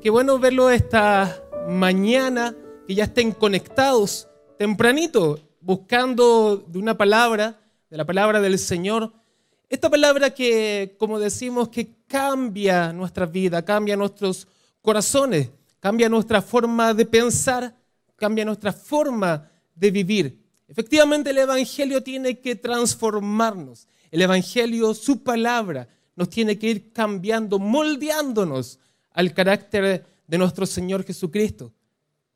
qué bueno verlo esta mañana, que ya estén conectados tempranito, buscando de una palabra, de la palabra del Señor. Esta palabra que, como decimos, que cambia nuestra vida, cambia nuestros corazones, cambia nuestra forma de pensar, cambia nuestra forma de vivir. Efectivamente, el Evangelio tiene que transformarnos. El Evangelio, su palabra, nos tiene que ir cambiando, moldeándonos al carácter de nuestro Señor Jesucristo.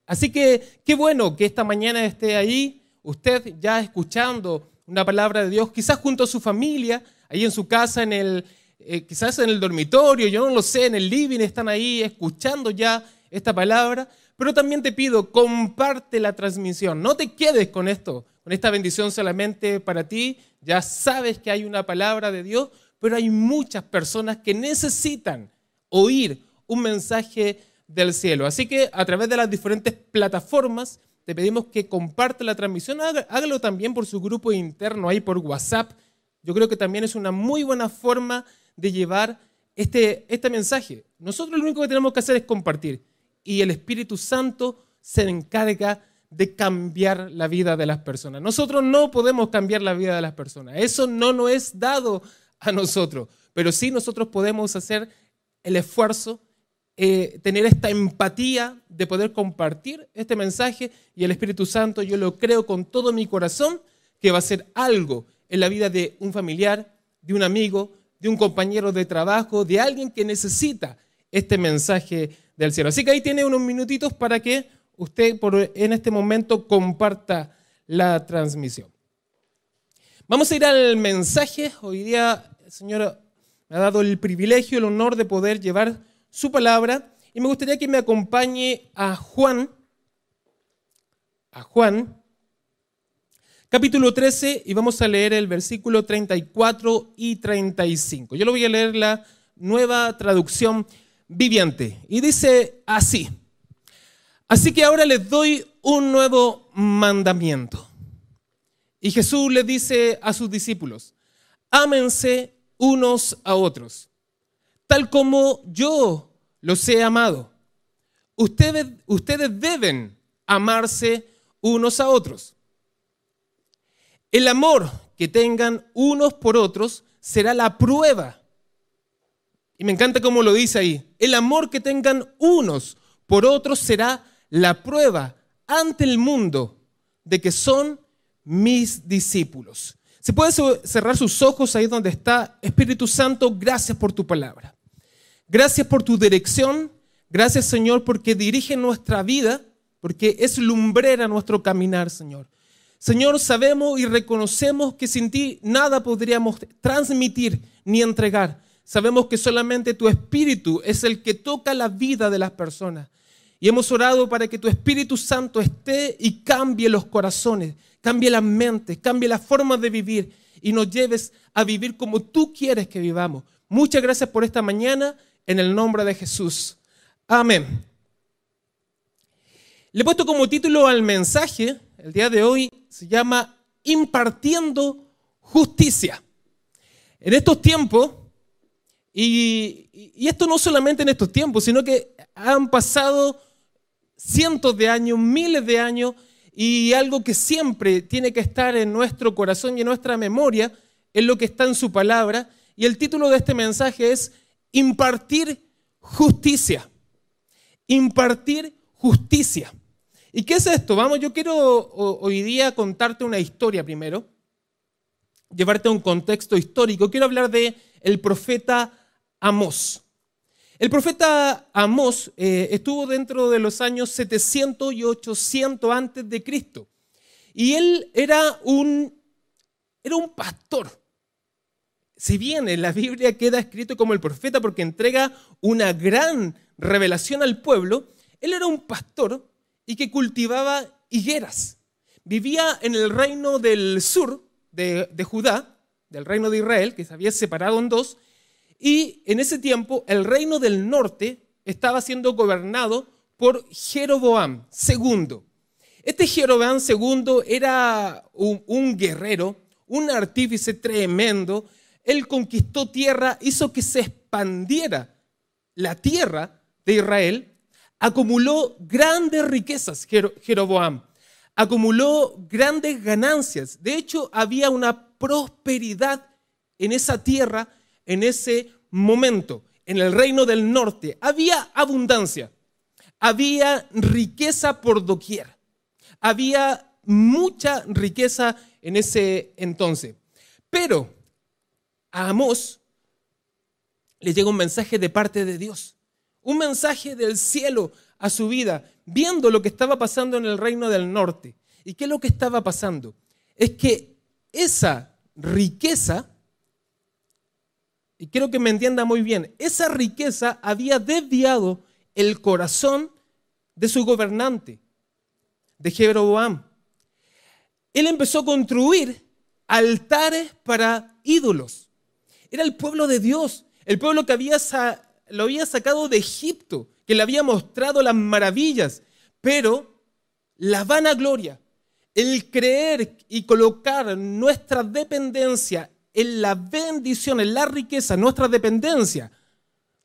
Así que qué bueno que esta mañana esté ahí, usted ya escuchando una palabra de Dios, quizás junto a su familia, ahí en su casa, en el, eh, quizás en el dormitorio, yo no lo sé, en el living están ahí escuchando ya esta palabra, pero también te pido, comparte la transmisión, no te quedes con esto, con esta bendición solamente para ti, ya sabes que hay una palabra de Dios, pero hay muchas personas que necesitan oír un mensaje del cielo. Así que a través de las diferentes plataformas te pedimos que comparte la transmisión, hágalo también por su grupo interno ahí por WhatsApp. Yo creo que también es una muy buena forma de llevar este, este mensaje. Nosotros lo único que tenemos que hacer es compartir y el Espíritu Santo se encarga de cambiar la vida de las personas. Nosotros no podemos cambiar la vida de las personas. Eso no nos es dado a nosotros, pero sí nosotros podemos hacer el esfuerzo eh, tener esta empatía de poder compartir este mensaje y el Espíritu Santo, yo lo creo con todo mi corazón, que va a ser algo en la vida de un familiar, de un amigo, de un compañero de trabajo, de alguien que necesita este mensaje del cielo. Así que ahí tiene unos minutitos para que usted por, en este momento comparta la transmisión. Vamos a ir al mensaje. Hoy día el Señor me ha dado el privilegio, el honor de poder llevar su palabra y me gustaría que me acompañe a Juan, a Juan, capítulo 13 y vamos a leer el versículo 34 y 35. Yo lo voy a leer la nueva traducción viviente y dice así. Así que ahora les doy un nuevo mandamiento. Y Jesús le dice a sus discípulos, ámense unos a otros tal como yo los he amado. Ustedes, ustedes deben amarse unos a otros. El amor que tengan unos por otros será la prueba. Y me encanta cómo lo dice ahí. El amor que tengan unos por otros será la prueba ante el mundo de que son mis discípulos. Se puede cerrar sus ojos ahí donde está. Espíritu Santo, gracias por tu palabra. Gracias por tu dirección. Gracias, Señor, porque dirige nuestra vida, porque es lumbrera nuestro caminar, Señor. Señor, sabemos y reconocemos que sin ti nada podríamos transmitir ni entregar. Sabemos que solamente tu Espíritu es el que toca la vida de las personas. Y hemos orado para que tu Espíritu Santo esté y cambie los corazones, cambie las mentes, cambie la forma de vivir y nos lleves a vivir como tú quieres que vivamos. Muchas gracias por esta mañana, en el nombre de Jesús. Amén. Le he puesto como título al mensaje, el día de hoy, se llama Impartiendo Justicia. En estos tiempos, y, esto no solamente en estos tiempos, sino que han pasado cientos de años, miles de años, y algo que siempre tiene que estar en nuestro corazón y en nuestra memoria es lo que está en su palabra. Y el título de este mensaje es Impartir justicia. Impartir justicia. ¿Y qué es esto? Vamos, yo quiero hoy día contarte una historia primero, llevarte a un contexto histórico. Quiero hablar de el profeta Amós. El profeta Amós eh, estuvo dentro de los años 700 y 800 antes de Cristo. Y él era un, era un pastor. Si bien en la Biblia queda escrito como el profeta porque entrega una gran revelación al pueblo, él era un pastor y que cultivaba higueras. Vivía en el reino del sur de, Judá, del reino de Israel, que se había separado en dos, y en ese tiempo el reino del norte estaba siendo gobernado por Jeroboam II. Este Jeroboam II era un, guerrero, un artífice tremendo. Él conquistó tierra, hizo que se expandiera la tierra de Israel, acumuló grandes riquezas, Jeroboam. Acumuló grandes ganancias. De hecho, había una prosperidad en esa tierra en ese momento. En el reino del norte había abundancia. Había riqueza por doquier. Había mucha riqueza en ese entonces. Pero a Amós le llega un mensaje de parte de Dios, un mensaje del cielo a su vida, viendo lo que estaba pasando en el reino del norte. ¿Y qué es lo que estaba pasando? Es que esa riqueza, y quiero que me entienda muy bien, esa riqueza había desviado el corazón de su gobernante, de Jeroboam. Él empezó a construir altares para ídolos. Era el pueblo de Dios, el pueblo que lo había sacado de Egipto, que le había mostrado las maravillas, pero la vanagloria, el creer y colocar nuestra dependencia en la bendición, en la riqueza, nuestra dependencia.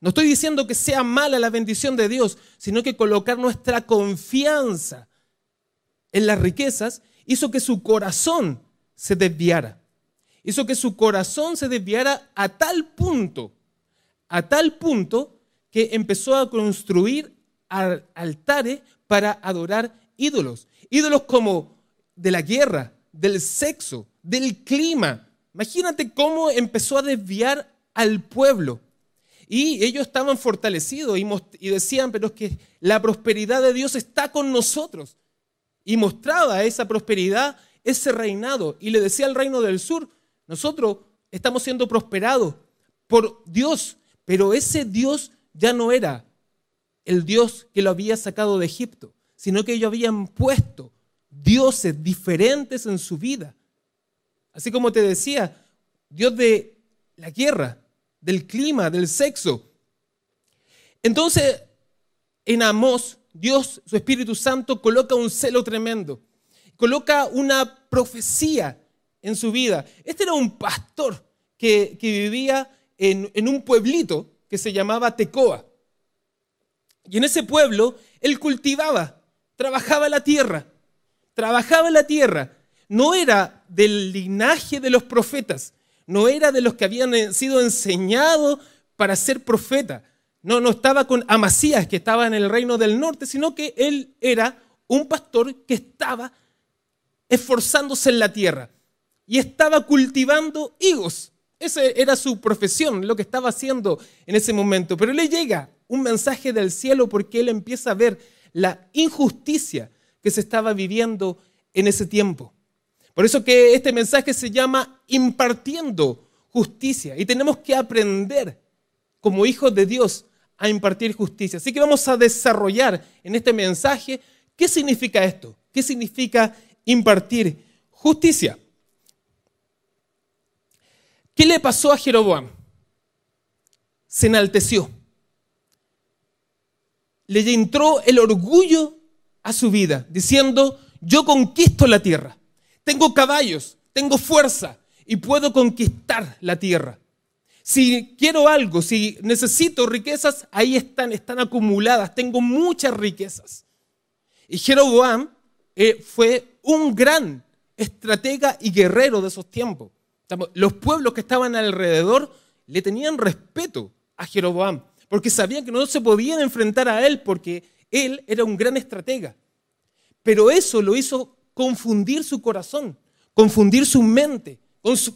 No estoy diciendo que sea mala la bendición de Dios, sino que colocar nuestra confianza en las riquezas hizo que su corazón se desviara. Hizo que su corazón se desviara a tal punto, a tal punto que empezó a construir altares para adorar ídolos. Ídolos como de la guerra, del sexo, del clima. Imagínate cómo empezó a desviar al pueblo. Y ellos estaban fortalecidos y, decían, pero es que la prosperidad de Dios está con nosotros. Y mostraba esa prosperidad, ese reinado. Y le decía al reino del sur, nosotros estamos siendo prosperados por Dios, pero ese Dios ya no era el Dios que lo había sacado de Egipto, sino que ellos habían puesto dioses diferentes en su vida. Así como te decía, Dios de la guerra, del clima, del sexo. Entonces, en Amós, Dios, su Espíritu Santo, coloca un celo tremendo. Coloca una profecía en su vida. Este era un pastor que, vivía en, un pueblito que se llamaba Tecoa. Y en ese pueblo él cultivaba, trabajaba la tierra, trabajaba la tierra. No era del linaje de los profetas, no era de los que habían sido enseñados para ser profeta. No, no estaba con Amasías, que estaba en el reino del norte, sino que él era un pastor que estaba esforzándose en la tierra y estaba cultivando higos. Esa era su profesión, lo que estaba haciendo en ese momento. Pero le llega un mensaje del cielo porque él empieza a ver la injusticia que se estaba viviendo en ese tiempo. Por eso que este mensaje se llama impartiendo justicia. Y tenemos que aprender como hijos de Dios a impartir justicia. Así que vamos a desarrollar en este mensaje qué significa esto, qué significa impartir justicia. ¿Qué le pasó a Jeroboam? Se enalteció. Le entró el orgullo a su vida, diciendo, yo conquisto la tierra. Tengo caballos, tengo fuerza y puedo conquistar la tierra. Si quiero algo, si necesito riquezas, ahí están, están acumuladas. Tengo muchas riquezas. Y Jeroboam eh, fue un gran estratega y guerrero de esos tiempos. Los pueblos que estaban alrededor le tenían respeto a Jeroboam, porque sabían que no se podían enfrentar a él porque él era un gran estratega. Pero eso lo hizo confundir su corazón, confundir su mente,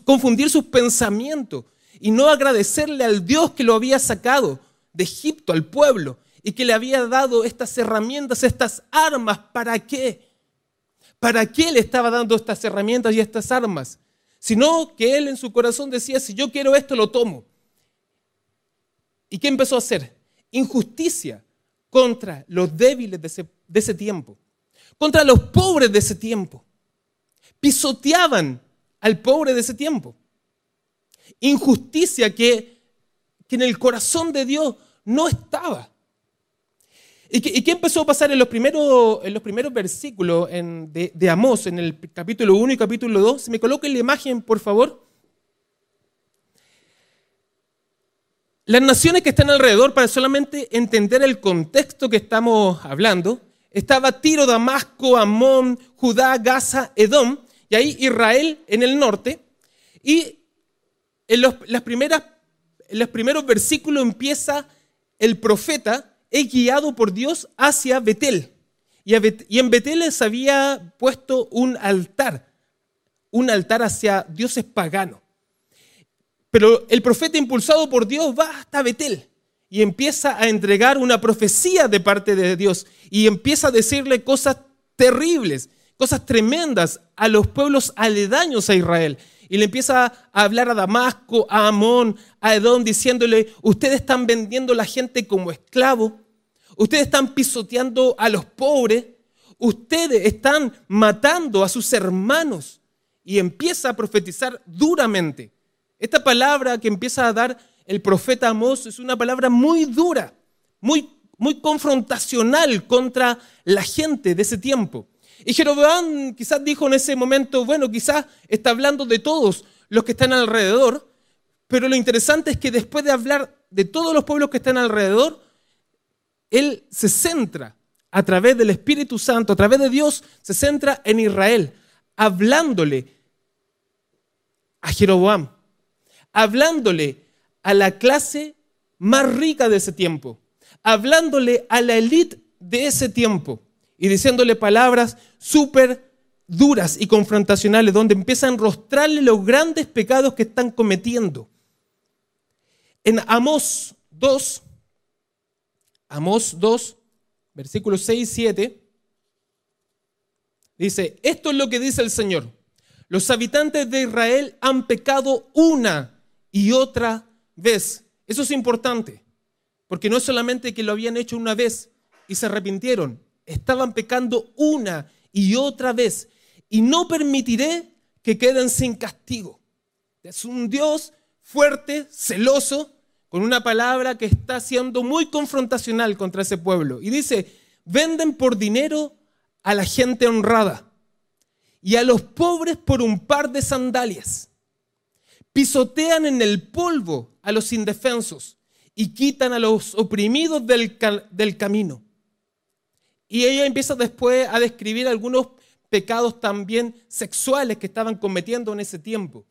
confundir sus pensamientos y no agradecerle al Dios que lo había sacado de Egipto, al pueblo, y que le había dado estas herramientas, estas armas. ¿Para qué? ¿Para qué le estaba dando estas herramientas y estas armas? Sino que él en su corazón decía, si yo quiero esto, lo tomo. ¿Y qué empezó a hacer? Injusticia contra los débiles de ese, de ese tiempo, contra los pobres de ese tiempo. Pisoteaban al pobre de ese tiempo. Injusticia que, que en el corazón de Dios no estaba. ¿Y qué, empezó a pasar en los primeros, en los primeros versículos de, de Amós, en el capítulo 1 y capítulo 2? Si me coloquen la imagen, por favor. las naciones que están alrededor, para solamente entender el contexto que estamos hablando, estaba Tiro, Damasco, Amón, Judá, Gaza, Edom, y ahí Israel en el norte. Y en los, las primeras, en los primeros versículos empieza el profeta, es guiado por Dios hacia Betel. Y, en Betel se había puesto un altar, un altar hacia dioses paganos. Pero el profeta impulsado por Dios va hasta Betel y empieza a entregar una profecía de parte de Dios y empieza a decirle cosas terribles, cosas tremendas a los pueblos aledaños a Israel. Y le empieza a hablar a Damasco, a Amón, a Edom, diciéndole, ustedes están vendiendo a la gente como esclavo, ustedes están pisoteando a los pobres, ustedes están matando a sus hermanos. Y empieza a profetizar duramente. Esta palabra que empieza a dar el profeta Amós es una palabra muy dura, muy, muy confrontacional contra la gente de ese tiempo. Y Jeroboam quizás dijo en ese momento, bueno, quizás está hablando de todos los que están alrededor, pero lo interesante es que después de hablar de todos los pueblos que están alrededor, él se centra a través del Espíritu Santo, a través de Dios, se centra en Israel, hablándole a Jeroboam hablándole a la clase más rica de ese tiempo, hablándole a la élite de ese tiempo y diciéndole palabras súper duras y confrontacionales, donde empiezan a rostrarle los grandes pecados que están cometiendo. En Amós 2, Amós 2, versículos 6 y 7, dice, esto es lo que dice el Señor. Los habitantes de Israel han pecado una y otra vez. Eso es importante, porque no es solamente que lo habían hecho una vez y se arrepintieron, estaban pecando una y otra vez. Y no permitiré que queden sin castigo. Es un Dios fuerte, celoso, con una palabra que está siendo muy confrontacional contra ese pueblo. Y dice, venden por dinero a la gente honrada y a los pobres por un par de sandalias pisotean en el polvo a los indefensos y quitan a los oprimidos del, del camino. Y ella empieza después a describir algunos pecados también sexuales que estaban cometiendo en ese tiempo.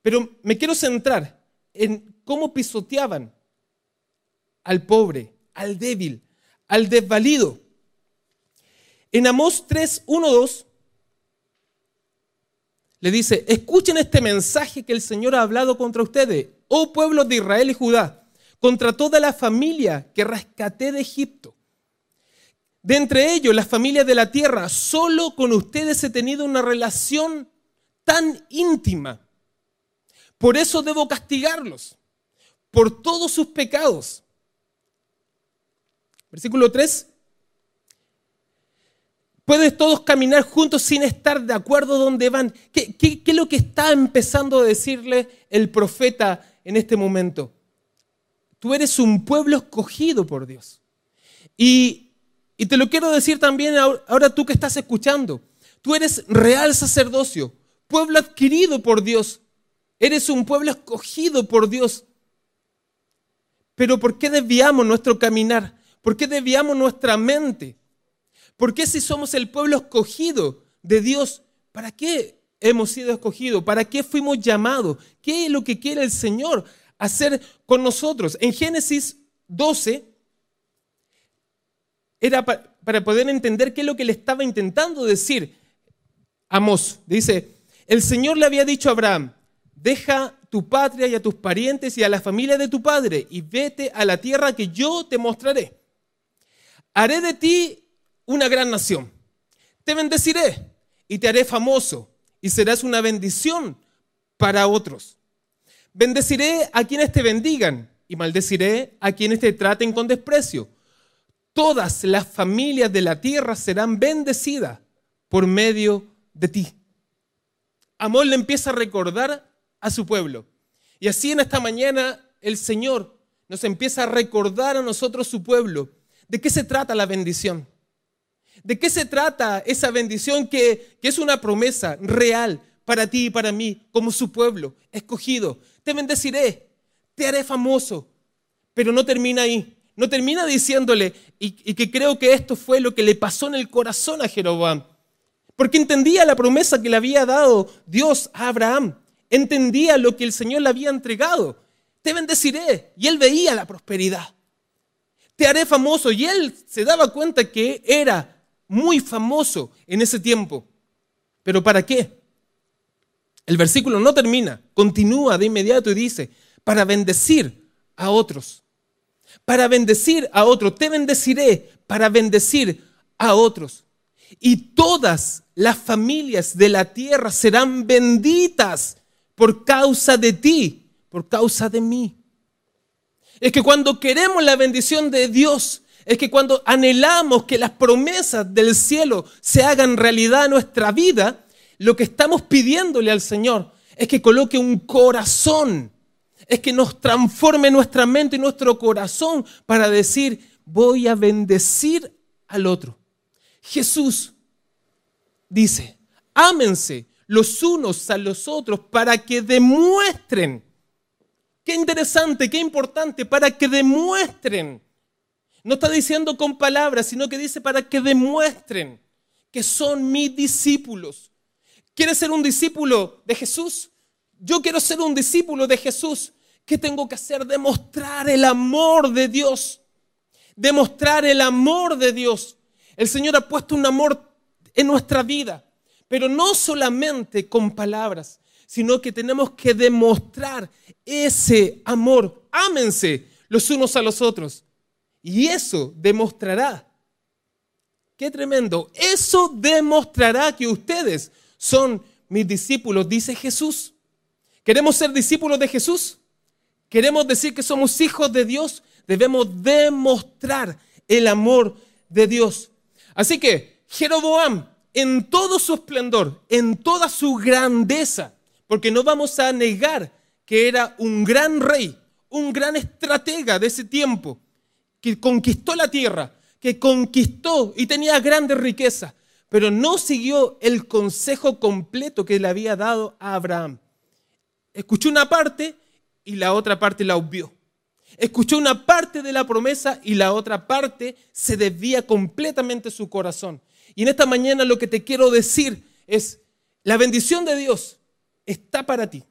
Pero me quiero centrar en cómo pisoteaban al pobre, al débil, al desvalido. En Amós 3, 1, 2 le dice, escuchen este mensaje que el Señor ha hablado contra ustedes, oh pueblos de Israel y Judá, contra toda la familia que rescaté de Egipto. De entre ellos, las familias de la tierra, solo con ustedes he tenido una relación tan íntima. Por eso debo castigarlos, por todos sus pecados. Versículo 3. Puedes todos caminar juntos sin estar de acuerdo dónde van. ¿Qué, es lo que está empezando a decirle el profeta en este momento? Tú eres un pueblo escogido por Dios. Y, y te lo quiero decir también ahora tú que estás escuchando. Tú eres real sacerdocio, pueblo adquirido por Dios. Eres un pueblo escogido por Dios. Pero ¿por qué desviamos nuestro caminar? ¿Por qué desviamos nuestra mente? ¿Por qué si somos el pueblo escogido de Dios, para qué hemos sido escogidos? ¿Para qué fuimos llamados? ¿Qué es lo que quiere el Señor hacer con nosotros? En Génesis 12 era para poder entender qué es lo que le estaba intentando decir Amós. Dice, el Señor le había dicho a Abraham, deja tu patria y a tus parientes y a la familia de tu padre y vete a la tierra que yo te mostraré. Haré de ti una gran nación. Te bendeciré y te haré famoso y serás una bendición para otros. Bendeciré a quienes te bendigan y maldeciré a quienes te traten con desprecio. Todas las familias de la tierra serán bendecidas por medio de ti. Amor le empieza a recordar a su pueblo. Y así en esta mañana el Señor nos empieza a recordar a nosotros su pueblo. ¿De qué se trata la bendición? ¿De qué se trata esa bendición que, es una promesa real para ti y para mí como su pueblo escogido? Te bendeciré, te haré famoso, Pero no termina ahí. No termina diciéndole, y, que creo que esto fue lo que le pasó en el corazón a Jeroboam. Porque entendía la promesa que le había dado Dios a Abraham. Entendía lo que el Señor le había entregado. Te bendeciré. Y él veía la prosperidad. Te haré famoso. Y él se daba cuenta que era muy famoso en ese tiempo. ¿Pero para qué? El versículo no termina, continúa de inmediato y dice, para bendecir a otros. Para bendecir a otros. Te bendeciré para bendecir a otros. Y todas las familias de la tierra serán benditas por causa de ti, por causa de mí. Es que cuando queremos la bendición de Dios, es que cuando anhelamos que las promesas del cielo se hagan realidad en nuestra vida, lo que estamos pidiéndole al Señor es que coloque un corazón, es que nos transforme nuestra mente y nuestro corazón para decir, voy a bendecir al otro. Jesús dice, ámense los unos a los otros para que demuestren, qué interesante, qué importante, para que demuestren. No está diciendo con palabras, sino que dice para que demuestren que son mis discípulos. ¿Quieres ser un discípulo de Jesús? Yo quiero ser un discípulo de Jesús. ¿Qué tengo que hacer? Demostrar el amor de Dios. Demostrar el amor de Dios. El Señor ha puesto un amor en nuestra vida, pero no solamente con palabras, sino que tenemos que demostrar ese amor. Ámense los unos a los otros. Y eso demostrará. Qué tremendo. Eso demostrará que ustedes son mis discípulos, dice Jesús. ¿Queremos ser discípulos de Jesús? ¿Queremos decir que somos hijos de Dios? Debemos demostrar el amor de Dios. Así que Jeroboam, en todo su esplendor, en toda su grandeza, porque no vamos a negar que era un gran rey, un gran estratega de ese tiempo, que conquistó la tierra, que conquistó y tenía grandes riquezas, pero no siguió el consejo completo que le había dado a Abraham. Escuchó una parte y la otra parte la obvió. Escuchó una parte de la promesa y la otra parte se desvía completamente su corazón. Y en esta mañana lo que te quiero decir es, la bendición de Dios está para ti,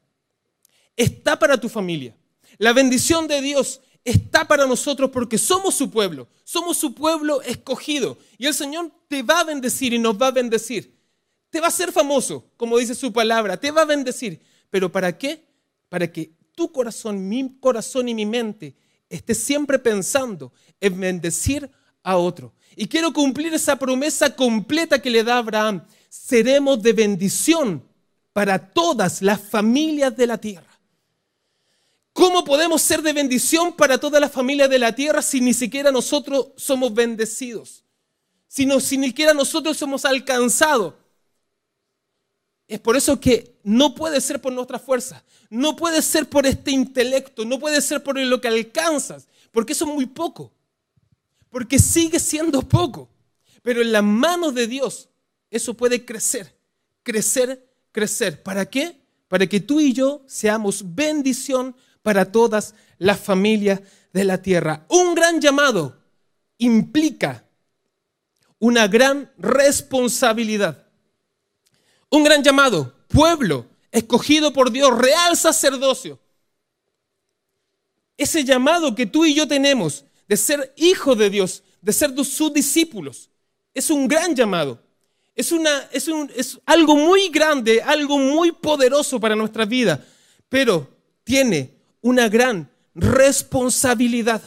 está para tu familia. La bendición de Dios está para nosotros porque somos su pueblo, somos su pueblo escogido. Y el Señor te va a bendecir y nos va a bendecir. Te va a hacer famoso, como dice su palabra, te va a bendecir. ¿Pero para qué? Para que tu corazón, mi corazón y mi mente esté siempre pensando en bendecir a otro. Y quiero cumplir esa promesa completa que le da Abraham. Seremos de bendición para todas las familias de la tierra. ¿Cómo podemos ser de bendición para toda la familia de la tierra si ni siquiera nosotros somos bendecidos? Si, no, si ni siquiera nosotros somos alcanzados. Es por eso que no puede ser por nuestra fuerza, no puede ser por este intelecto, no puede ser por lo que alcanzas, porque eso es muy poco, porque sigue siendo poco. Pero en las manos de Dios eso puede crecer, crecer, crecer. ¿Para qué? Para que tú y yo seamos bendición para todas las familias de la tierra. Un gran llamado implica una gran responsabilidad. Un gran llamado, pueblo escogido por Dios, real sacerdocio. Ese llamado que tú y yo tenemos de ser hijos de Dios, de ser sus discípulos, es un gran llamado. Es, es algo muy grande, algo muy poderoso para nuestra vida, pero tiene una gran responsabilidad.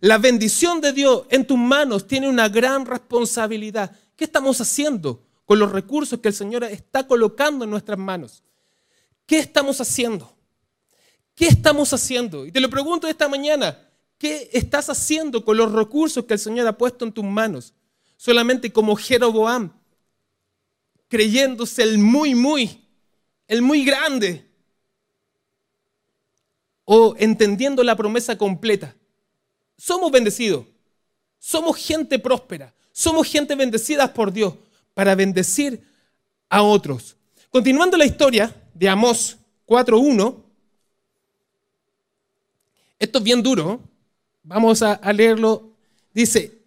La bendición de Dios en tus manos tiene una gran responsabilidad. ¿Qué estamos haciendo con los recursos que el Señor está colocando en nuestras manos? ¿Qué estamos haciendo? ¿Qué estamos haciendo? Y te lo pregunto esta mañana, ¿qué estás haciendo con los recursos que el Señor ha puesto en tus manos? Solamente como Jeroboam, creyéndose el muy, muy, el muy grande, o entendiendo la promesa completa. Somos bendecidos, somos gente próspera, somos gente bendecida por Dios para bendecir a otros. Continuando la historia de Amós 4.1, esto es bien duro, Vamos a, leerlo. Dice,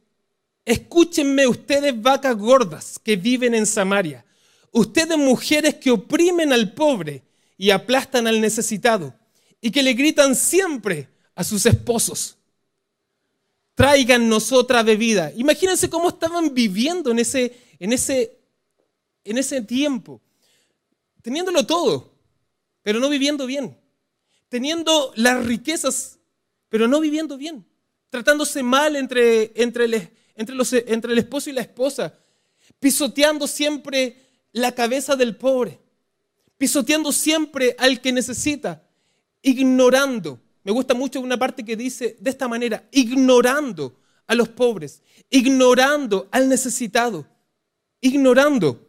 escúchenme ustedes vacas gordas que viven en Samaria, ustedes mujeres que oprimen al pobre y aplastan al necesitado y que le gritan siempre a sus esposos. Tráigannos otra bebida. Imagínense cómo estaban viviendo en ese, en ese, en ese tiempo. Teniéndolo todo, pero no viviendo bien. Teniendo las riquezas, pero no viviendo bien. Tratándose mal entre, entre, el, entre, el esposo y la esposa. Pisoteando siempre la cabeza del pobre. Pisoteando siempre al que necesita. Ignorando me gusta mucho una parte que dice de esta manera, ignorando a los pobres, ignorando al necesitado, ignorando.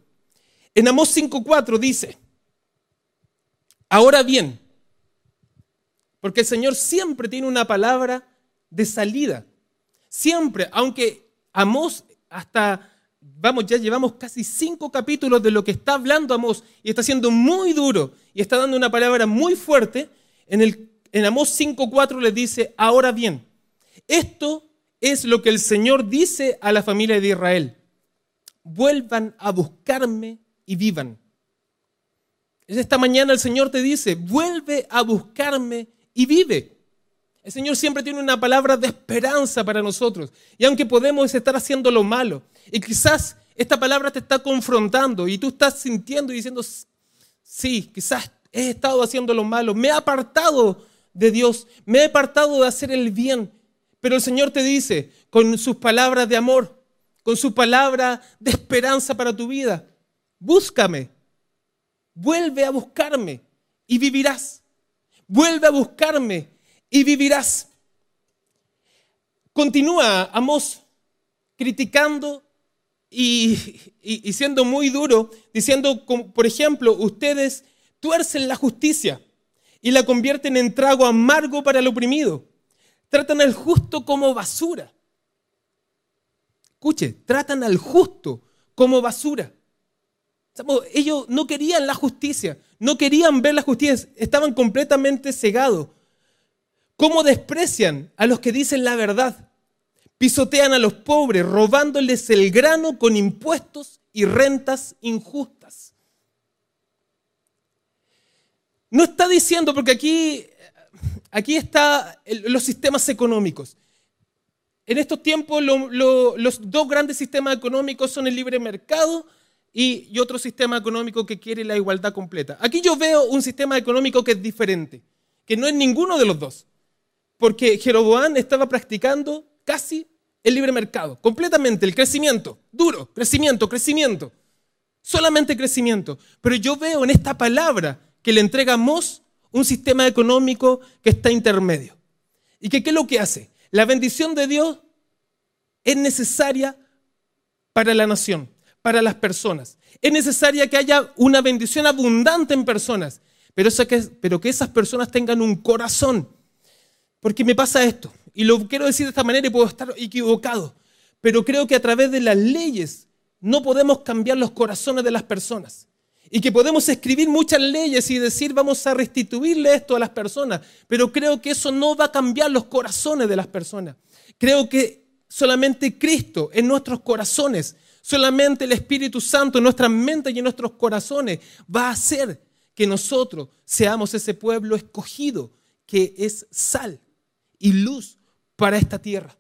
En Amós 5.4 dice, ahora bien, porque el Señor siempre tiene una palabra de salida, siempre, aunque Amós hasta, vamos, ya llevamos casi cinco capítulos de lo que está hablando Amós y está siendo muy duro y está dando una palabra muy fuerte, en el en Amós 5.4 le dice, ahora bien, esto es lo que el Señor dice a la familia de Israel. Vuelvan a buscarme y vivan. Esta mañana el Señor te dice, vuelve a buscarme y vive. El Señor siempre tiene una palabra de esperanza para nosotros. Y aunque podemos estar haciendo lo malo, y quizás esta palabra te está confrontando y tú estás sintiendo y diciendo, sí, quizás he estado haciendo lo malo, me he apartado de Dios, me he apartado de hacer el bien. Pero el Señor te dice, con sus palabras de amor, con su palabra de esperanza para tu vida, búscame, vuelve a buscarme y vivirás. Vuelve a buscarme y vivirás. Continúa Amos criticando y, y, siendo muy duro, diciendo, por ejemplo, ustedes tuercen la justicia y la convierten en trago amargo para el oprimido. Tratan al justo como basura. Escuche, tratan al justo como basura. Ellos no querían la justicia, no querían ver la justicia, estaban completamente cegados. ¿Cómo desprecian a los que dicen la verdad? Pisotean a los pobres, robándoles el grano con impuestos y rentas injustas. No está diciendo, porque aquí, aquí están los sistemas económicos. En estos tiempos los dos grandes sistemas económicos son el libre mercado y, otro sistema económico que quiere la igualdad completa. Aquí yo veo un sistema económico que es diferente, que no es ninguno de los dos, porque Jeroboam estaba practicando casi el libre mercado, completamente el crecimiento, duro, crecimiento, crecimiento, solamente crecimiento. Pero yo veo en esta palabra que le entregamos un sistema económico que está intermedio. ¿Y que qué es lo que hace? La bendición de Dios es necesaria para la nación, para las personas. Es necesaria que haya una bendición abundante en personas, pero, que, pero que esas personas tengan un corazón. Porque me pasa esto, y lo quiero decir de esta manera y puedo estar equivocado, pero creo que a través de las leyes no podemos cambiar los corazones de las personas. Y que podemos escribir muchas leyes y decir vamos a restituirle esto a las personas, pero creo que eso no va a cambiar los corazones de las personas. Creo que solamente Cristo en nuestros corazones, solamente el Espíritu Santo en nuestras mentes y en nuestros corazones va a hacer que nosotros seamos ese pueblo escogido que es sal y luz para esta tierra.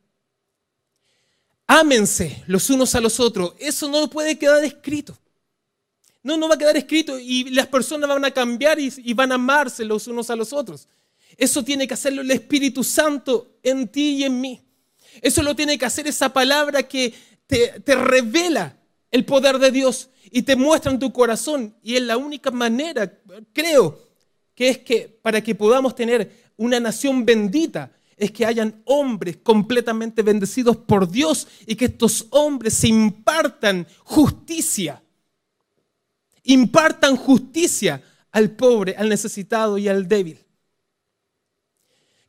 Ámense los unos a los otros. Eso no puede quedar escrito. No, no va a quedar escrito y las personas van a cambiar y, van a amarse los unos a los otros. Eso tiene que hacerlo el Espíritu Santo en ti y en mí. Eso lo tiene que hacer esa palabra que te, revela el poder de Dios y te muestra en tu corazón. Y es la única manera, creo, que es que para que podamos tener una nación bendita, es que hayan hombres completamente bendecidos por Dios y que estos hombres se impartan justicia impartan justicia al pobre, al necesitado y al débil.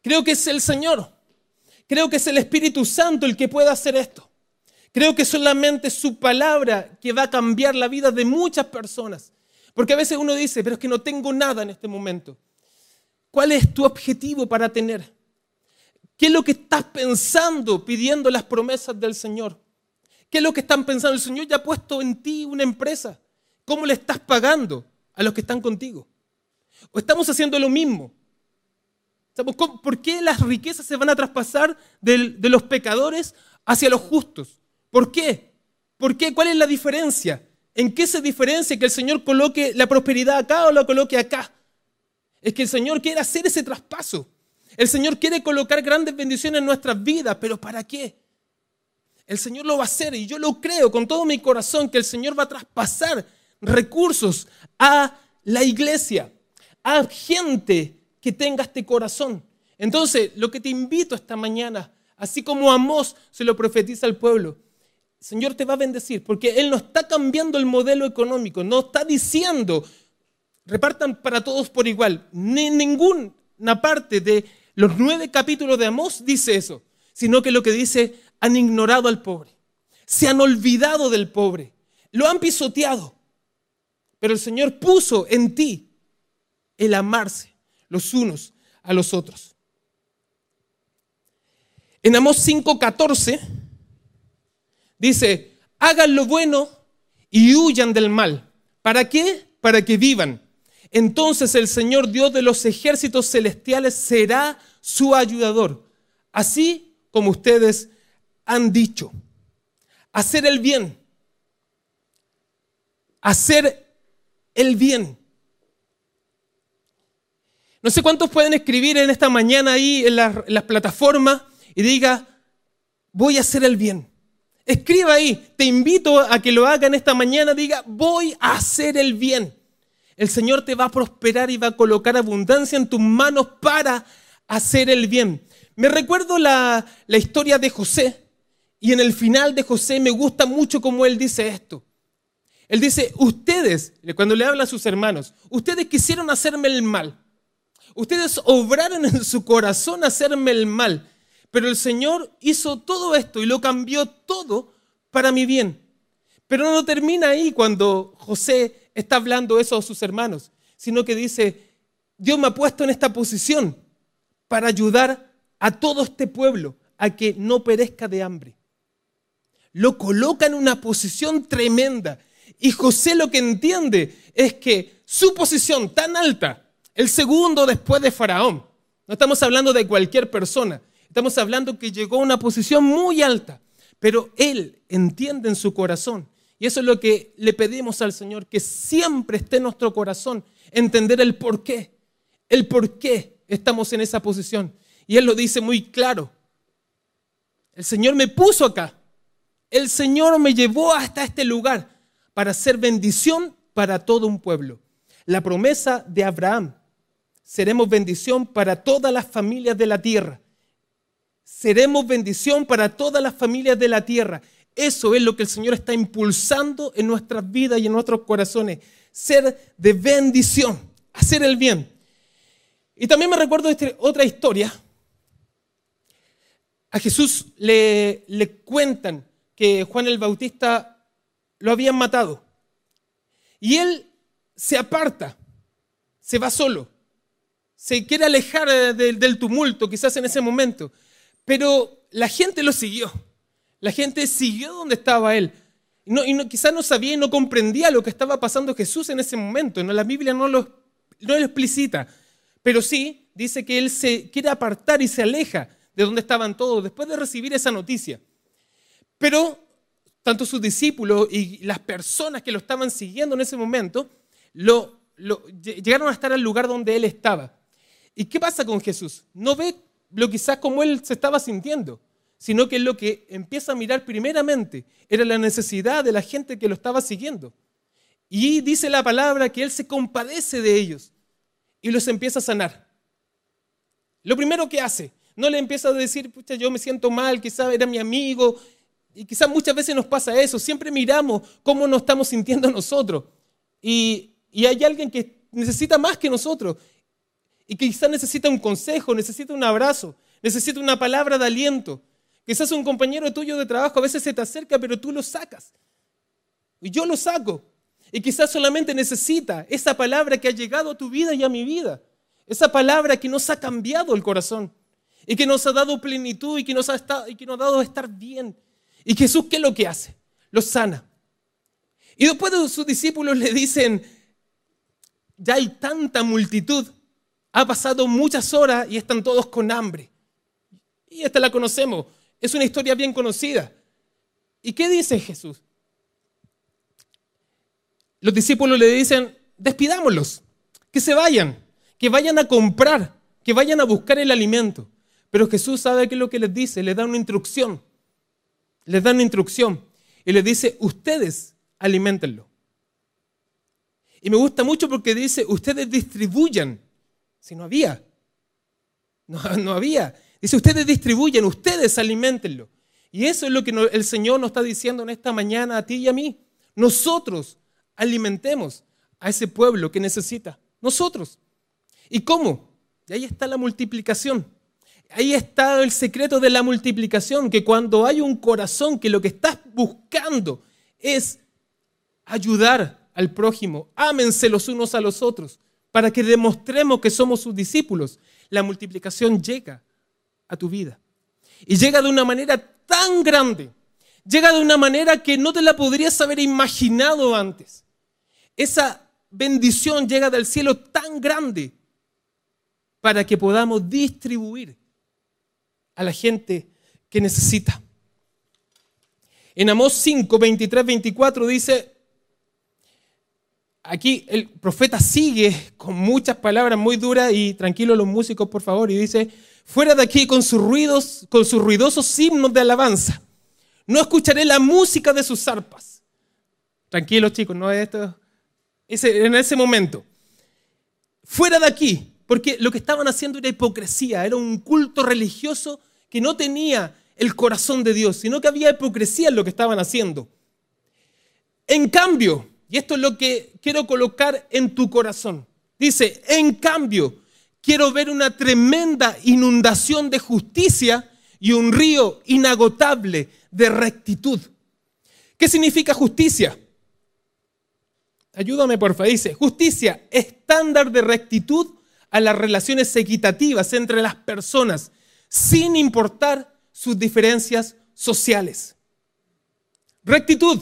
Creo que es el Señor. Creo que es el Espíritu Santo el que puede hacer esto. Creo que solamente su palabra que va a cambiar la vida de muchas personas. Porque a veces uno dice, pero es que no tengo nada en este momento. ¿Cuál es tu objetivo para tener? ¿Qué es lo que estás pensando pidiendo las promesas del Señor? ¿Qué es lo que están pensando? El Señor ya ha puesto en ti una empresa. ¿Cómo le estás pagando a los que están contigo? ¿O estamos haciendo lo mismo? ¿Por qué las riquezas se van a traspasar de los pecadores hacia los justos? ¿Por qué? ¿Por qué? ¿Cuál es la diferencia? ¿En qué se diferencia que el Señor coloque la prosperidad acá o la coloque acá? Es que el Señor quiere hacer ese traspaso. El Señor quiere colocar grandes bendiciones en nuestras vidas, pero ¿para qué? El Señor lo va a hacer y yo lo creo con todo mi corazón que el Señor va a traspasar recursos a la iglesia, a gente que tenga este corazón. Entonces, lo que te invito esta mañana, así como Amós se lo profetiza al pueblo, Señor te va a bendecir, porque Él no está cambiando el modelo económico, no está diciendo, repartan para todos por igual. Ni ninguna parte de los nueve capítulos de Amós dice eso, sino que lo que dice, han ignorado al pobre, se han olvidado del pobre, lo han pisoteado. Pero el Señor puso en ti el amarse los unos a los otros. En Amós 5:14 dice, hagan lo bueno y huyan del mal. ¿Para qué? Para que vivan. Entonces el Señor Dios de los ejércitos celestiales será su ayudador, así como ustedes han dicho. Hacer el bien. Hacer el bien. No sé cuántos pueden escribir en esta mañana ahí en, las plataformas y diga, voy a hacer el bien. Escriba ahí, te invito a que lo haga en esta mañana, diga, voy a hacer el bien. El Señor te va a prosperar y va a colocar abundancia en tus manos para hacer el bien. Me recuerdo la, la historia de José y en el final de José me gusta mucho cómo él dice esto. Él dice, ustedes, cuando le habla a sus hermanos, ustedes quisieron hacerme el mal. Ustedes obraron en su corazón hacerme el mal. Pero el Señor hizo todo esto y lo cambió todo para mi bien. Pero no termina ahí cuando José está hablando eso a sus hermanos, sino que dice, Dios me ha puesto en esta posición para ayudar a todo este pueblo a que no perezca de hambre. Lo coloca en una posición tremenda. Y José lo que entiende es que su posición tan alta, el segundo después de Faraón, no estamos hablando de cualquier persona, estamos hablando que llegó a una posición muy alta, pero él entiende en su corazón. Y eso es lo que le pedimos al Señor, que siempre esté en nuestro corazón, entender el por qué, el por qué estamos en esa posición. Y Él lo dice muy claro. El Señor me puso acá. El Señor me llevó hasta este lugar para ser bendición para todo un pueblo. La promesa de Abraham, seremos bendición para todas las familias de la tierra. Seremos bendición para todas las familias de la tierra. Eso es lo que el Señor está impulsando en nuestras vidas y en nuestros corazones. Ser de bendición, hacer el bien. Y también me recuerdo de otra historia. A Jesús le, le cuentan que Juan el Bautista lo habían matado. Y él se aparta, se va solo, se quiere alejar eh, del, tumulto quizás en ese momento, pero la gente lo siguió, la gente siguió donde estaba él. Y, no, quizás no sabía y no comprendía lo que estaba pasando Jesús en ese momento. ¿no? La Biblia no lo, no lo explicita, pero sí dice que él se quiere apartar y se aleja de donde estaban todos después de recibir esa noticia. Pero tanto sus discípulos y las personas que lo estaban siguiendo en ese momento, lo, llegaron a estar al lugar donde él estaba. ¿Y qué pasa con Jesús? No ve lo quizás como él se estaba sintiendo, sino que lo que empieza a mirar primeramente era la necesidad de la gente que lo estaba siguiendo. Y dice la palabra que él se compadece de ellos y los empieza a sanar. Lo primero que hace, no le empieza a decir, pucha, yo me siento mal, quizás era mi amigo, y quizás muchas veces nos pasa eso, siempre miramos cómo nos estamos sintiendo nosotros. Y, hay alguien que necesita más que nosotros. Y quizás necesita un consejo, necesita un abrazo, necesita una palabra de aliento. Quizás un compañero tuyo de trabajo a veces se te acerca, pero tú lo sacas. Y yo lo saco. Y quizás solamente necesita esa palabra que ha llegado a tu vida y a mi vida. Esa palabra que nos ha cambiado el corazón. y que nos ha dado plenitud y que nos ha, dado estar bien. ¿Y Jesús qué es lo que hace? Los sana. Y después de sus discípulos le dicen, ya hay tanta multitud, ha pasado muchas horas y están todos con hambre. Y esta la conocemos, es una historia bien conocida. ¿Y qué dice Jesús? Los discípulos le dicen, despidámoslos, que se vayan, que vayan a comprar, que vayan a buscar el alimento. Pero Jesús sabe qué es lo que les dice, les da una instrucción, les da una instrucción y les dice, ustedes alimentenlo. Y me gusta mucho porque dice, ustedes distribuyan. Si no había, no, no había. Dice, ustedes distribuyen, ustedes alimentenlo. Y eso es lo que el Señor nos está diciendo en esta mañana a ti y a mí. Nosotros alimentemos a ese pueblo que necesita. Nosotros. ¿Y cómo? Y ahí está la multiplicación. Ahí está el secreto de la multiplicación, que cuando hay un corazón que lo que estás buscando es ayudar al prójimo, ámense los unos a los otros, para que demostremos que somos sus discípulos, la multiplicación llega a tu vida. Y llega de una manera tan grande, llega de una manera que no te la podrías haber imaginado antes. Esa bendición llega del cielo tan grande para que podamos distribuir a la gente que necesita. En Amós 5, 23, 24 dice, aquí el profeta sigue con muchas palabras muy duras y tranquilos los músicos por favor y dice, fuera de aquí con sus ruidos, con sus ruidosos himnos de alabanza. No escucharé la música de sus arpas. Tranquilos chicos, no es esto. en ese momento. Fuera de aquí, porque lo que estaban haciendo era hipocresía, era un culto religioso que no tenía el corazón de Dios, sino que había hipocresía en lo que estaban haciendo. En cambio, y esto es lo que quiero colocar en tu corazón, dice, en cambio, quiero ver una tremenda inundación de justicia y un río inagotable de rectitud. ¿Qué significa justicia? Ayúdame, por favor. Dice, justicia, estándar de rectitud a las relaciones equitativas entre las personas, sin importar sus diferencias sociales. Rectitud.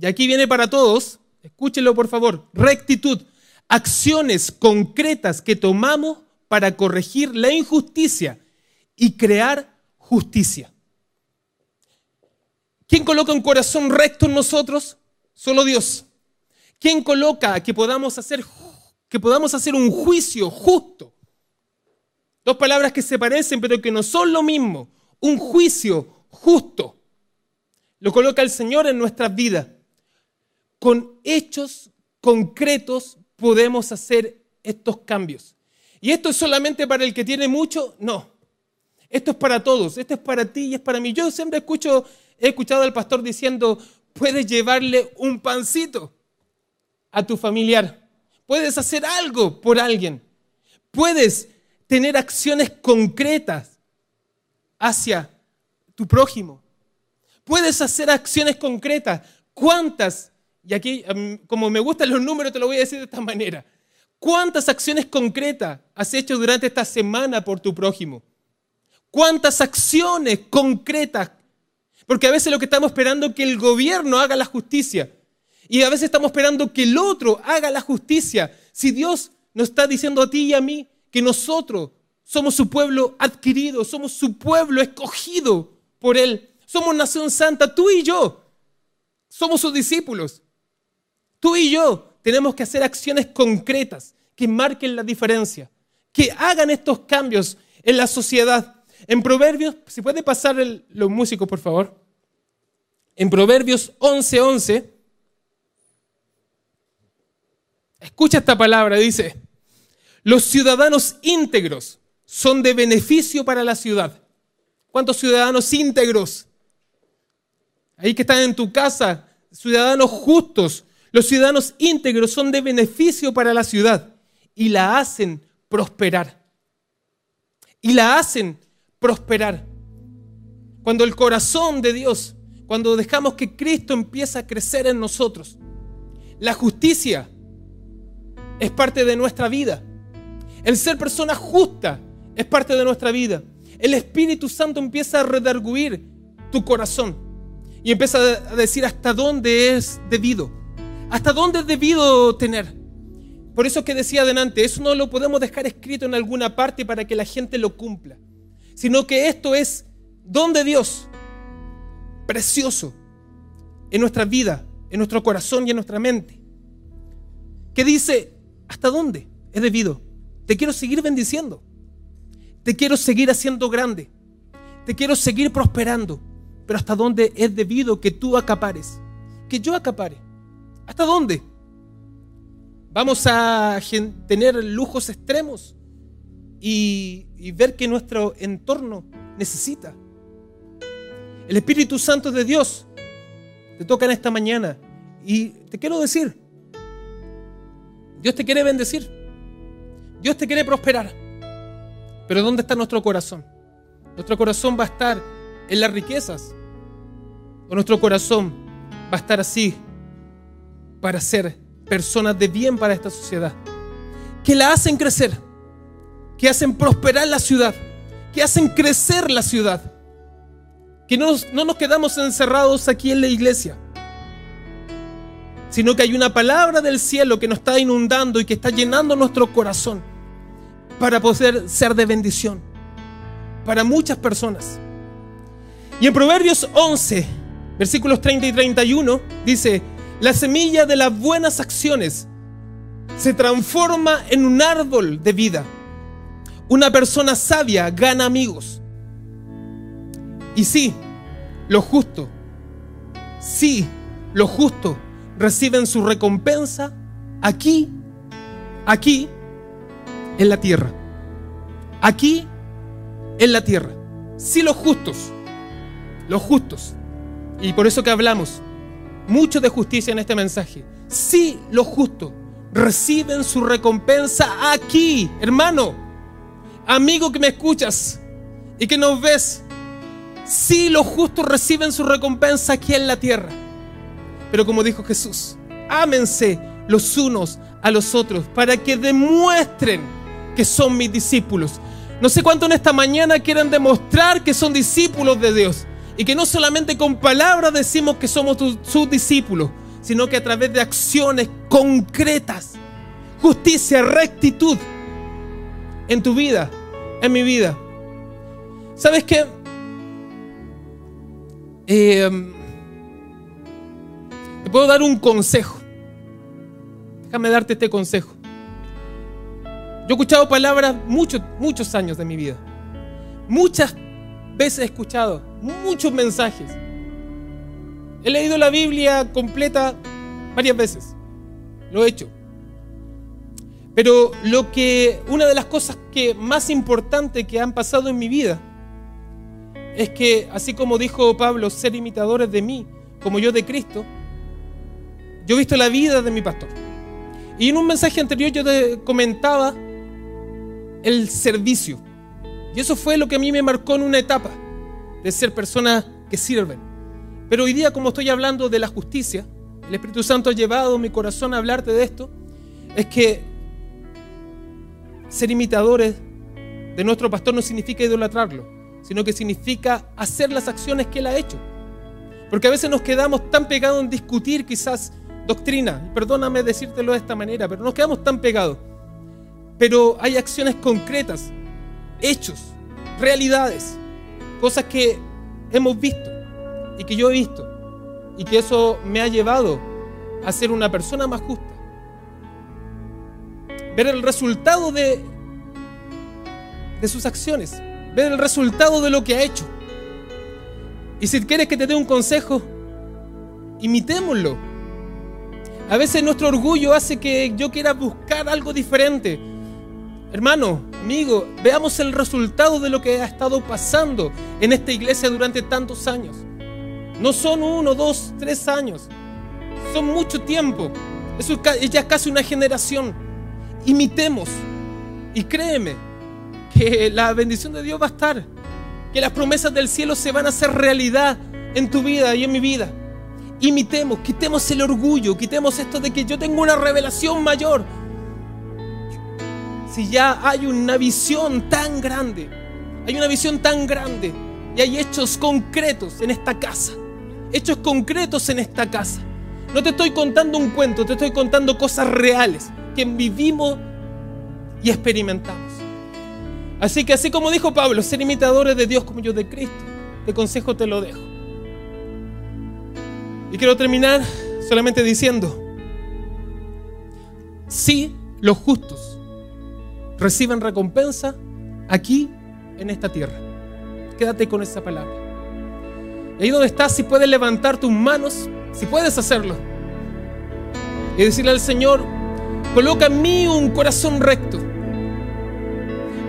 Y aquí viene para todos, escúchenlo por favor, rectitud. Acciones concretas que tomamos para corregir la injusticia y crear justicia. ¿Quién coloca un corazón recto en nosotros? Solo Dios. ¿Quién coloca que podamos hacer, que podamos hacer un juicio justo? Dos palabras que se parecen pero que no son lo mismo. Un juicio justo. Lo coloca el Señor en nuestras vidas. Con hechos concretos podemos hacer estos cambios. ¿Y esto es solamente para el que tiene mucho? No. Esto es para todos. Esto es para ti y es para mí. Yo siempre escucho, he escuchado al pastor diciendo, puedes llevarle un pancito a tu familiar. Puedes hacer algo por alguien. Puedes tener acciones concretas hacia tu prójimo. Puedes hacer acciones concretas. ¿Cuántas? Y aquí, como me gustan los números, te lo voy a decir de esta manera. ¿Cuántas acciones concretas has hecho durante esta semana por tu prójimo? ¿Cuántas acciones concretas? Porque a veces lo que estamos esperando es que el gobierno haga la justicia. Y a veces estamos esperando que el otro haga la justicia. Si Dios nos está diciendo a ti y a mí, que nosotros somos su pueblo adquirido, somos su pueblo escogido por Él. Somos nación santa, tú y yo. Somos sus discípulos. Tú y yo tenemos que hacer acciones concretas que marquen la diferencia, que hagan estos cambios en la sociedad. En Proverbios, si puede pasar los músicos, por favor. En Proverbios 11:11, 11, escucha esta palabra, dice, los ciudadanos íntegros son de beneficio para la ciudad. ¿Cuántos ciudadanos íntegros? Ahí que están en tu casa, ciudadanos justos. Los ciudadanos íntegros son de beneficio para la ciudad y la hacen prosperar. Y la hacen prosperar. Cuando el corazón de Dios, cuando dejamos que Cristo empiece a crecer en nosotros, la justicia es parte de nuestra vida. El ser persona justa es parte de nuestra vida. El Espíritu Santo empieza a redarguir tu corazón y empieza a decir hasta dónde es debido, hasta dónde es debido tener. Por eso que decía adelante, eso no lo podemos dejar escrito en alguna parte para que la gente lo cumpla, sino que esto es don de Dios, precioso, en nuestra vida, en nuestro corazón y en nuestra mente, que dice, ¿hasta dónde es debido? Te quiero seguir bendiciendo, te quiero seguir haciendo grande, te quiero seguir prosperando, pero ¿hasta dónde es debido que tú acapares? Que yo acapare. ¿Hasta dónde? Vamos a tener lujos extremos y, ver que nuestro entorno necesita. El Espíritu Santo de Dios te toca en esta mañana y te quiero decir, Dios te quiere bendecir, Dios te quiere prosperar, pero ¿dónde está nuestro corazón? Nuestro corazón va a estar en las riquezas o nuestro corazón va a estar así para ser personas de bien para esta sociedad, que la hacen crecer, que hacen prosperar la ciudad, que hacen crecer la ciudad, que no, no nos quedamos encerrados aquí en la iglesia, sino que hay una palabra del cielo que nos está inundando y que está llenando nuestro corazón para poder ser de bendición para muchas personas. Y en Proverbios 11, versículos 30 y 31, dice, la semilla de las buenas acciones se transforma en un árbol de vida. Una persona sabia gana amigos. Y sí, lo justo, sí, lo justo reciben su recompensa aquí, aquí, en la tierra. Aquí, en la tierra. Sí, los justos, los justos. Y por eso que hablamos mucho de justicia en este mensaje. Sí, los justos reciben su recompensa aquí, hermano, amigo que me escuchas y que nos ves. Sí, los justos reciben su recompensa aquí en la tierra. Pero como dijo Jesús, ámense los unos a los otros para que demuestren que son mis discípulos. No sé cuánto en esta mañana quieren demostrar que son discípulos de Dios. Y que no solamente con palabras decimos que somos sus discípulos, sino que a través de acciones concretas, justicia, rectitud en tu vida, en mi vida. ¿Sabes qué? Eh, te puedo dar un consejo. Déjame darte este consejo. Yo he escuchado palabras muchos, muchos años de mi vida. Muchas veces he escuchado muchos mensajes. He leído la Biblia completa varias veces. Lo he hecho. Pero lo que una de las cosas que más importantes que han pasado en mi vida es que así como dijo Pablo, ser imitadores de mí, como yo de Cristo, yo he visto la vida de mi pastor. Y en un mensaje anterior yo te comentaba el servicio. Y eso fue lo que a mí me marcó en una etapa de ser personas que sirven. Pero hoy día, como estoy hablando de la justicia, el Espíritu Santo ha llevado mi corazón a hablarte de esto, es que ser imitadores de nuestro pastor no significa idolatrarlo, sino que significa hacer las acciones que él ha hecho. Porque a veces nos quedamos tan pegados en discutir quizás doctrina, perdóname decírtelo de esta manera, pero nos quedamos tan pegados. Pero hay acciones concretas, hechos, realidades cosas que hemos visto y que yo he visto y que eso me ha llevado a ser una persona más justa. Ver el resultado de, de sus acciones, ver el resultado de lo que ha hecho. Y si quieres que te dé un consejo, imitémoslo. A veces nuestro orgullo hace que yo quiera buscar algo diferente Hermano, amigo, veamos el resultado de lo que ha estado pasando en esta iglesia durante tantos años. No son uno, dos, tres años. Son mucho tiempo. Es ya casi una generación. Imitemos. Y créeme que la bendición de Dios va a estar. Que las promesas del cielo se van a hacer realidad en tu vida y en mi vida. Imitemos, quitemos el orgullo, quitemos esto de que yo tengo una revelación mayor si ya hay una visión tan grande, hay una visión tan grande y hay hechos concretos en esta casa, hechos concretos en esta casa. No te estoy contando un cuento, te estoy contando cosas reales que vivimos y experimentamos. Así que así como dijo Pablo, ser imitadores de Dios como yo de Cristo, de consejo te lo dejo. Y quiero terminar solamente diciendo, si los justos reciben recompensa aquí en esta tierra. Quédate con esa palabra. ahí donde estás, si puedes levantar tus manos, si puedes hacerlo, y decirle al Señor, coloca en mí un corazón recto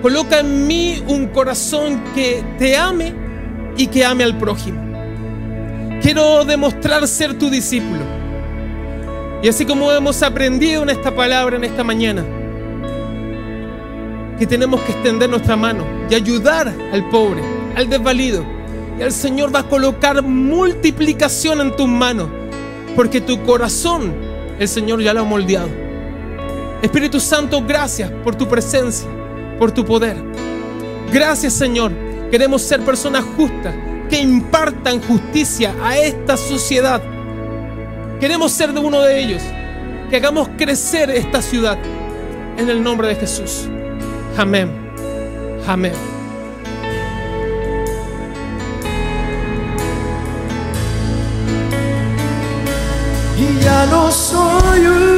Coloca en mí un corazón que te ame y que ame al prójimo. Quiero demostrar ser tu discípulo. Y así como hemos aprendido en esta palabra, en esta mañana, que tenemos que extender nuestra mano y ayudar al pobre, al desvalido. Y el Señor va a colocar multiplicación en tus manos, porque tu corazón el Señor ya lo ha moldeado. Espíritu Santo, gracias por tu presencia por tu poder. Gracias Señor. Queremos ser personas justas que impartan justicia a esta sociedad. Queremos ser de uno de ellos. Que hagamos crecer esta ciudad. En el nombre de Jesús. Amén. Amén. Y ya no soy un